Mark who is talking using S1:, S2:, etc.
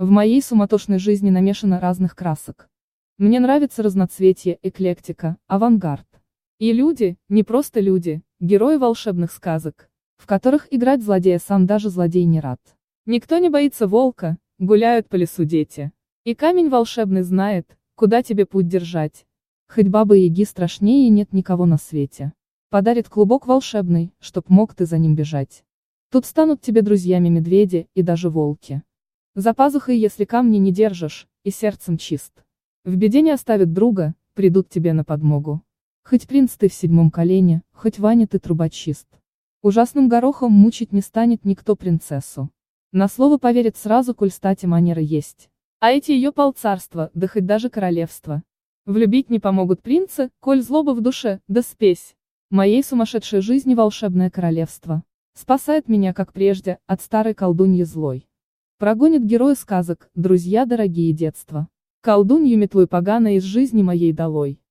S1: В моей суматошной жизни намешано разных красок. Мне нравится разноцветие, эклектика, авангард. И люди, не просто люди, герои волшебных сказок, в которых играть злодея сам даже злодей не рад. Никто не боится волка, гуляют по лесу дети. И камень волшебный знает, куда тебе путь держать. Хоть бабы Яги страшнее нет никого на свете. Подарит клубок волшебный, чтоб мог ты за ним бежать. Тут станут тебе друзьями медведи и даже волки. За пазухой, если камни не держишь, и сердцем чист. В беде не оставят друга, придут тебе на подмогу. Хоть принц ты в седьмом колене, хоть Ваня ты трубочист. Ужасным горохом мучить не станет никто принцессу. На слово поверит сразу, коль стати манеры есть. А эти ее полцарства, да хоть даже королевство. Влюбить не помогут принцы, коль злоба в душе, да спесь. Моей сумасшедшей жизни волшебное королевство. Спасает меня, как прежде, от старой колдуньи злой. Прогонит героя сказок, друзья дорогие детства. Колдунью метлой поганой из жизни моей долой.